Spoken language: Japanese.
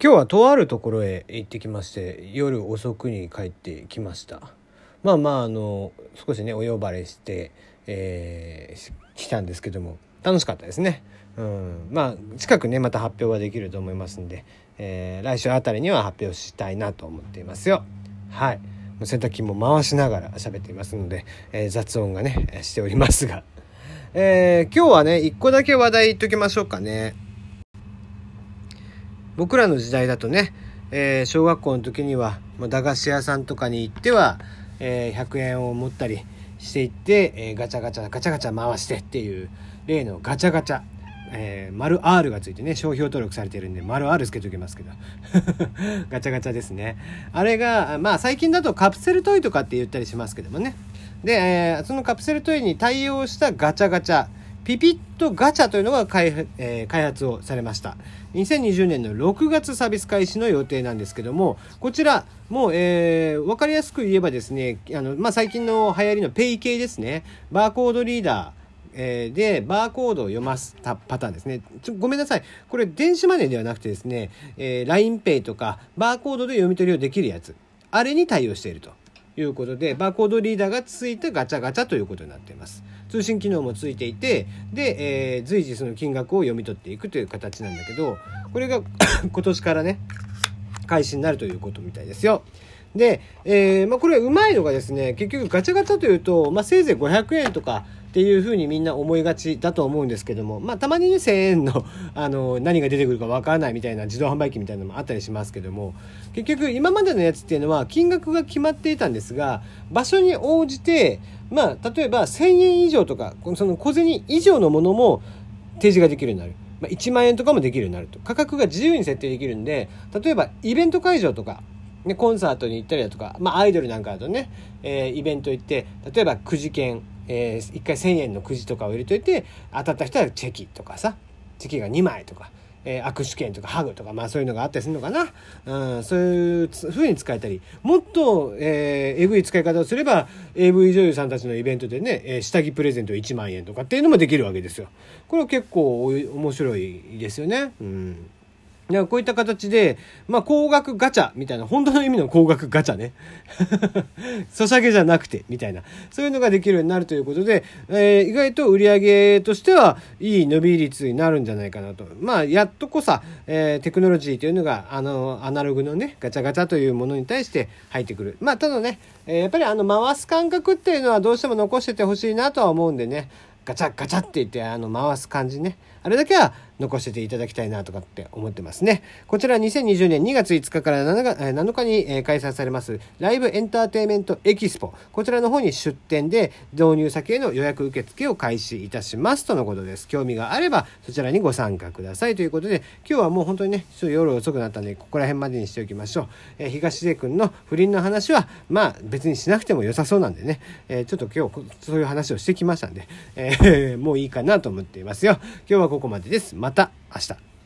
今日はとあるところへ行ってきまして夜遅くに帰ってきました。まあまああの少しねお呼ばれして、えー、来たんですけども楽しかったですね。うん。まあ近くねまた発表はできると思いますんで、えー、来週あたりには発表したいなと思っていますよ。はい。洗濯機も回しながら喋っていますので、えー、雑音がねしておりますが、えー、今日はね一個だけ話題言っときましょうかね。僕らの時代だとね、えー、小学校の時には、ま、駄菓子屋さんとかに行っては、えー、100円を持ったりしていって、えー、ガチャガチャガチャガチャ回してっていう例のガチャガチャ、えー、丸 R がついてね商標登録されてるんで丸 R つけておきますけど。ガチャガチャですね。あれがまあ最近だとカプセルトイとかって言ったりしますけどもね。で、えー、そのカプセルトイに対応したガチャガチャピピットガチャというのが開,、えー、開発をされました2020年の6月サービス開始の予定なんですけどもこちらもう、えー、分かりやすく言えばですねあの、まあ、最近の流行りのペイ系ですねバーコードリーダーえで、バーコードを読ますパターンですね。ちょごめんなさい。これ電子マネーではなくてですね、えー、LINEPay とかバーコードで読み取りをできるやつ。あれに対応していると。いうことでバーコードリーダーがついたガチャガチャということになっています。通信機能もついていてで、えー、随時その金額を読み取っていくという形なんだけどこれが 今年からね開始になるということみたいですよ。で、えーまあ、これうまいのがですね結局ガチャガチャというと、まあ、せいぜい500円とかっていうふうにみんな思いがちだと思うんですけども、まあ、たまにね1000円のあの何が出てくるかわからないみたいな自動販売機みたいなのもあったりしますけども結局今までのやつっていうのは金額が決まっていたんですが場所に応じて、まあ、例えば1000円以上とかその小銭以上のものも提示ができるようになる。まあ、1万円とかもできるようになると価格が自由に設定できるんで例えばイベント会場とかね、コンサートに行ったりだとか、まあ、アイドルなんかだとね、えー、イベント行って例えばくじ券えー、1回1,000円のくじとかを入れといて当たった人はチェキとかさチェキが2枚とか、えー、握手券とかハグとかまあそういうのがあったりするのかな、うん、そういうふうに使えたりもっと、えー、えぐい使い方をすれば AV 女優さんたちのイベントでね、えー、下着プレゼント1万円とかっていうのもできるわけですよ。これは結構面白いですよね。うんこういった形で、まあ、高額ガチャみたいな、本当の意味の高額ガチャね。ソシャゲじゃなくて、みたいな。そういうのができるようになるということで、えー、意外と売り上げとしてはいい伸び率になるんじゃないかなと。まあ、やっとこさ、えー、テクノロジーというのが、あの、アナログのね、ガチャガチャというものに対して入ってくる。まあ、ただね、えー、やっぱりあの、回す感覚っていうのはどうしても残しててほしいなとは思うんでね、ガチャガチャって言ってあの回す感じねあれだけは残していただきたいなとかって思ってますね。こちら2020年2月5日から7日に開催されますライブエンターテイメントエキスポ。こちらの方に出展で導入先への予約受付を開始いたしますとのことです。興味があればそちらにご参加くださいということで今日はもう本当にね、ちょっと夜遅くなったんでここら辺までにしておきましょう。えー、東出君の不倫の話はまあ別にしなくても良さそうなんでね、えー、ちょっと今日そういう話をしてきましたんで、えー、もういいかなと思っていますよ。今日はここまでです。また明日。